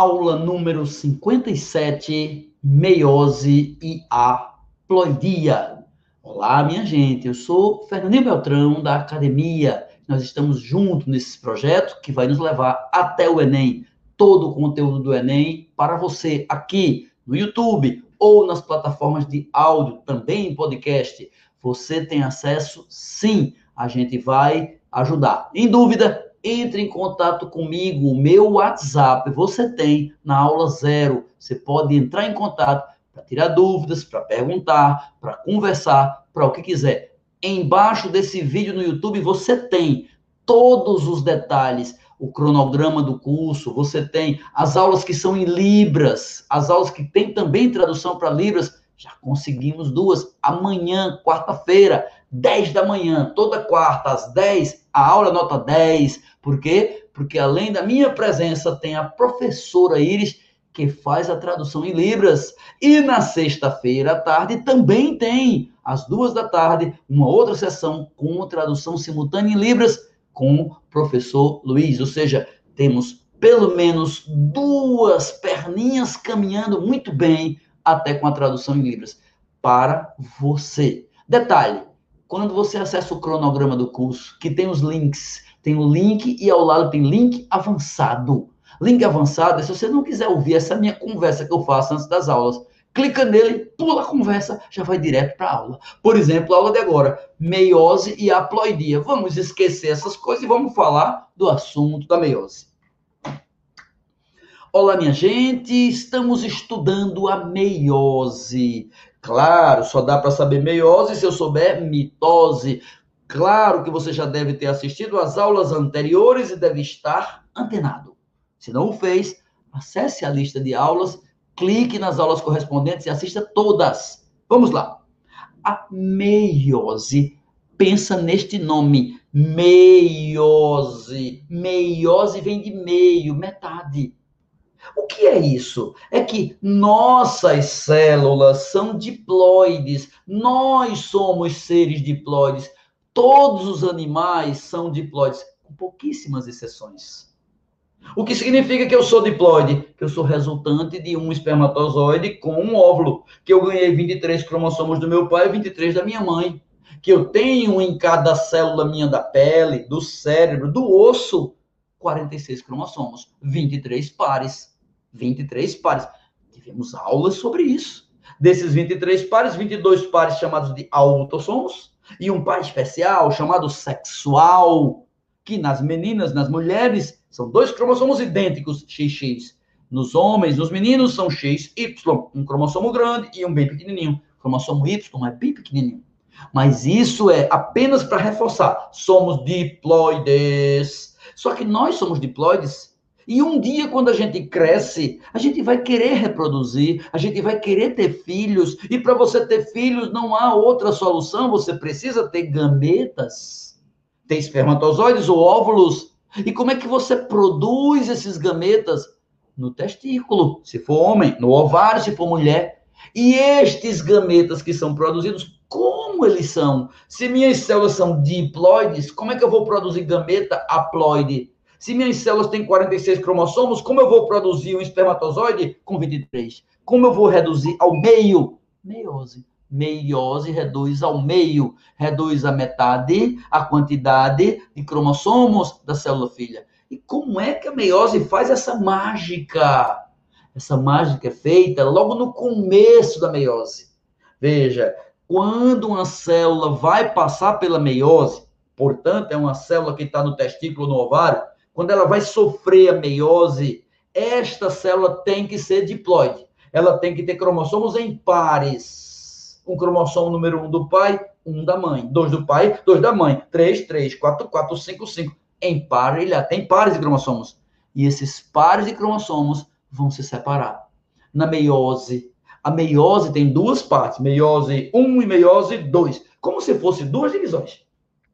aula número 57, meiose e aploidia. Olá, minha gente, eu sou Fernandinho Beltrão, da Academia. Nós estamos juntos nesse projeto que vai nos levar até o Enem. Todo o conteúdo do Enem para você aqui no YouTube ou nas plataformas de áudio, também em podcast. Você tem acesso? Sim, a gente vai ajudar. Em dúvida, entre em contato comigo. O meu WhatsApp você tem na aula zero. Você pode entrar em contato para tirar dúvidas, para perguntar, para conversar, para o que quiser. Embaixo desse vídeo no YouTube você tem todos os detalhes, o cronograma do curso, você tem as aulas que são em Libras, as aulas que tem também tradução para Libras. Já conseguimos duas. Amanhã, quarta-feira, 10 da manhã, toda quarta, às 10, a aula nota 10. Por quê? Porque além da minha presença, tem a professora Iris, que faz a tradução em Libras. E na sexta-feira à tarde também tem, às duas da tarde, uma outra sessão com tradução simultânea em Libras com o professor Luiz. Ou seja, temos pelo menos duas perninhas caminhando muito bem até com a tradução em Libras para você. Detalhe: quando você acessa o cronograma do curso, que tem os links, tem o link e ao lado tem link avançado. Link avançado, se você não quiser ouvir essa minha conversa que eu faço antes das aulas, clica nele, pula a conversa, já vai direto para a aula. Por exemplo, a aula de agora, meiose e haploidia. Vamos esquecer essas coisas e vamos falar do assunto da meiose. Olá, minha gente, estamos estudando a meiose. Claro, só dá para saber meiose se eu souber mitose. Claro que você já deve ter assistido às aulas anteriores e deve estar antenado. Se não o fez, acesse a lista de aulas, clique nas aulas correspondentes e assista todas. Vamos lá. A meiose, pensa neste nome, meiose. Meiose vem de meio, metade. O que é isso? É que nossas células são diploides, nós somos seres diploides, todos os animais são diploides, com pouquíssimas exceções. O que significa que eu sou diploide? Que eu sou resultante de um espermatozoide com um óvulo, que eu ganhei 23 cromossomos do meu pai e 23 da minha mãe, que eu tenho em cada célula minha da pele, do cérebro, do osso, 46 cromossomos, 23 pares. 23 pares. Tivemos aulas sobre isso. Desses 23 pares, 22 pares chamados de autossomos e um par especial chamado sexual, que nas meninas, nas mulheres, são dois cromossomos idênticos, XX. Nos homens, nos meninos, são XY, um cromossomo grande e um bem pequenininho. O cromossomo Y é bem pequenininho. Mas isso é apenas para reforçar. Somos diploides. Só que nós somos diploides e um dia, quando a gente cresce, a gente vai querer reproduzir, a gente vai querer ter filhos. E para você ter filhos, não há outra solução. Você precisa ter gametas, ter espermatozoides ou óvulos. E como é que você produz esses gametas? No testículo, se for homem, no ovário, se for mulher. E estes gametas que são produzidos, como eles são? Se minhas células são diploides, como é que eu vou produzir gameta haploide? Se minhas células têm 46 cromossomos, como eu vou produzir um espermatozoide com 23? Como eu vou reduzir ao meio? Meiose. Meiose reduz ao meio, reduz a metade a quantidade de cromossomos da célula filha. E como é que a meiose faz essa mágica? Essa mágica é feita logo no começo da meiose. Veja, quando uma célula vai passar pela meiose, portanto, é uma célula que está no testículo, no ovário, quando ela vai sofrer a meiose, esta célula tem que ser diploide. Ela tem que ter cromossomos em pares. Um cromossomo número um do pai, um da mãe. Dois do pai, dois da mãe. Três, três, quatro, quatro, cinco, cinco. Em par, ele tem pares de cromossomos. E esses pares de cromossomos vão se separar. Na meiose, a meiose tem duas partes, meiose 1 e meiose 2, como se fossem duas divisões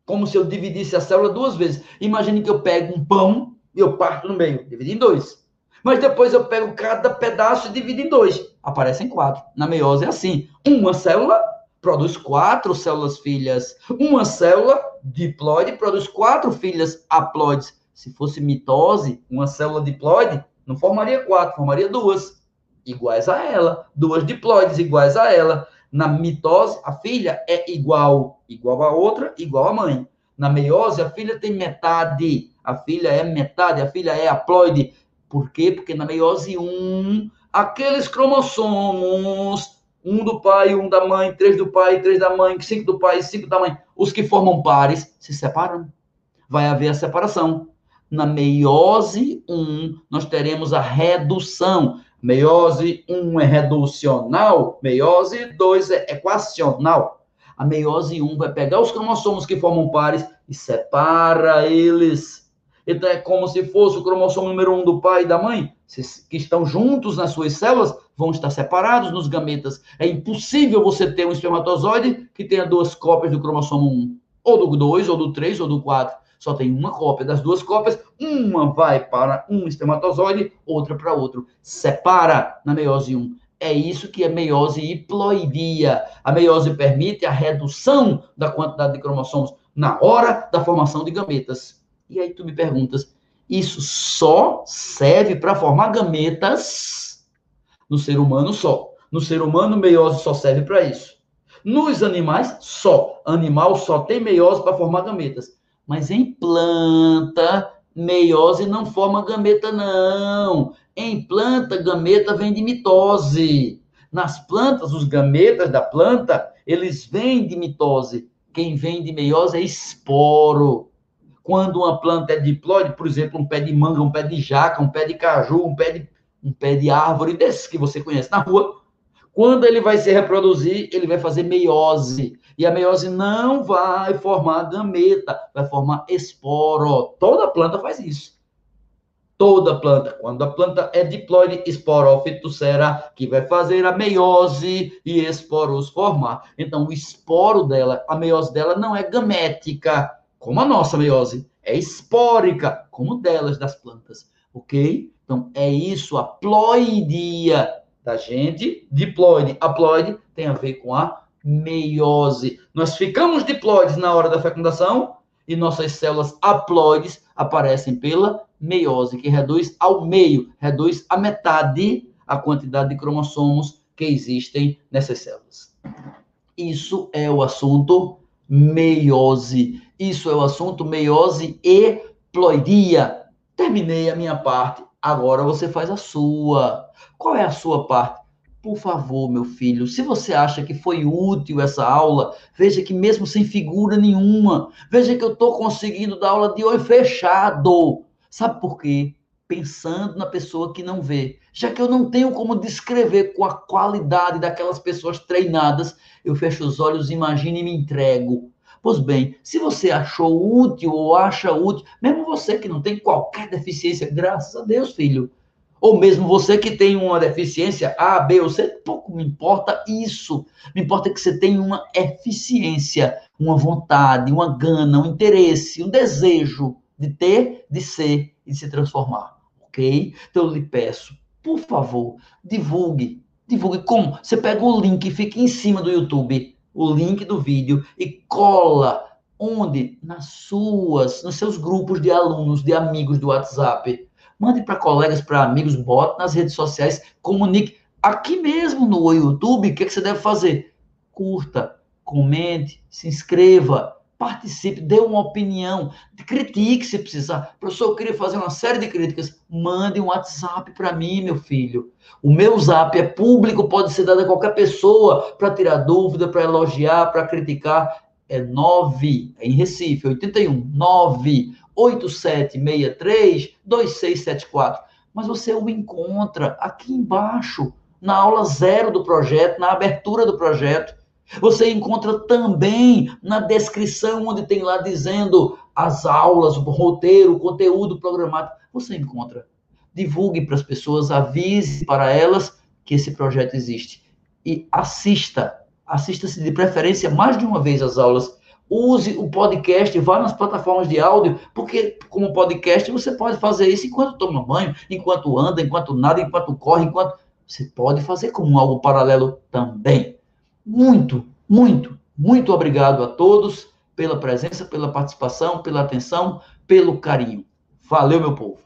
como se eu dividisse a célula duas vezes. Imagine que eu pego um pão e eu parto no meio, divido em dois. Mas depois eu pego cada pedaço e divido em dois. Aparecem quatro. Na meiose é assim. Uma célula produz quatro células filhas. Uma célula diploide produz quatro filhas haploides. Se fosse mitose, uma célula diploide Não formaria quatro, formaria duas iguais a ela, duas diploides iguais a ela. Na mitose, a filha é igual, igual a outra, igual a mãe. Na meiose, a filha tem metade, a filha é metade, a filha é haploide. Por quê? Porque na meiose 1, aqueles cromossomos, um do pai, um da mãe, três do pai, três da mãe, cinco do pai, cinco da mãe, os que formam pares se separam. Vai haver a separação. Na meiose 1, nós teremos a redução. Meiose 1 é reducional, meiose 2 é equacional. A meiose 1 vai pegar os cromossomos que formam pares e separa eles. Então é como se fosse o cromossomo número 1 do pai e da mãe, que estão juntos nas suas células, vão estar separados nos gametas. É impossível você ter um espermatozoide que tenha duas cópias do cromossomo 1, ou do 2, ou do 3, ou do 4 só tem uma cópia das duas cópias, uma vai para um espermatozoide, outra para outro. Separa na meiose 1. É isso que é meiose hiploidia. A meiose permite a redução da quantidade de cromossomos na hora da formação de gametas. E aí tu me perguntas, isso só serve para formar gametas no ser humano só. No ser humano, meiose só serve para isso. Nos animais, só. Animal só tem meiose para formar gametas. Mas em planta, meiose não forma gameta, não. Em planta, gameta vem de mitose. Nas plantas, os gametas da planta, eles vêm de mitose. Quem vem de meiose é esporo. Quando uma planta é diploide, por exemplo, um pé de manga, um pé de jaca, um pé de caju, um pé de, um pé de árvore desses que você conhece na rua, quando ele vai se reproduzir, ele vai fazer meiose. E a meiose não vai formar gameta, vai formar esporo. Toda planta faz isso. Toda planta. Quando a planta é diploide, esporofitocera, que vai fazer a meiose e esporos formar. Então, o esporo dela, a meiose dela não é gamética, como a nossa meiose. É espórica, como delas das plantas. Ok? Então, é isso, a ploidia da gente. Diploide, haploide, tem a ver com a meiose. Nós ficamos diploides na hora da fecundação e nossas células haploides aparecem pela meiose, que reduz ao meio, reduz a metade a quantidade de cromossomos que existem nessas células. Isso é o assunto meiose. Isso é o assunto meiose e ploidia. Terminei a minha parte, agora você faz a sua. Qual é a sua parte? Por favor, meu filho, se você acha que foi útil essa aula, veja que mesmo sem figura nenhuma, veja que eu estou conseguindo dar aula de olho fechado. Sabe por quê? Pensando na pessoa que não vê. Já que eu não tenho como descrever com a qualidade daquelas pessoas treinadas, eu fecho os olhos, imagino e me entrego. Pois bem, se você achou útil ou acha útil, mesmo você que não tem qualquer deficiência, graças a Deus, filho, ou mesmo você que tem uma deficiência A, B ou C, pouco me importa isso. Me importa que você tenha uma eficiência, uma vontade, uma gana, um interesse, um desejo de ter, de ser e de se transformar. Ok? Então eu lhe peço, por favor, divulgue. Divulgue como? Você pega o link, fica em cima do YouTube, o link do vídeo e cola onde? Nas suas, nos seus grupos de alunos, de amigos do WhatsApp mande para colegas, para amigos, bote nas redes sociais, comunique. Aqui mesmo no YouTube, o que, é que você deve fazer? Curta, comente, se inscreva, participe, dê uma opinião, critique se precisar. Professor, eu queria fazer uma série de críticas. Mande um WhatsApp para mim, meu filho. O meu zap é público, pode ser dado a qualquer pessoa para tirar dúvida, para elogiar, para criticar. É 9, é em Recife, 81, 9 8763-2674. Mas você o encontra aqui embaixo, na aula zero do projeto, na abertura do projeto. Você encontra também na descrição, onde tem lá dizendo as aulas, o roteiro, o conteúdo programado. Você encontra. Divulgue para as pessoas, avise para elas que esse projeto existe. E assista, assista-se de preferência mais de uma vez as aulas Use o podcast, vá nas plataformas de áudio, porque como podcast você pode fazer isso enquanto toma banho, enquanto anda, enquanto nada, enquanto corre, enquanto. Você pode fazer como algo paralelo também. Muito, muito, muito obrigado a todos pela presença, pela participação, pela atenção, pelo carinho. Valeu, meu povo.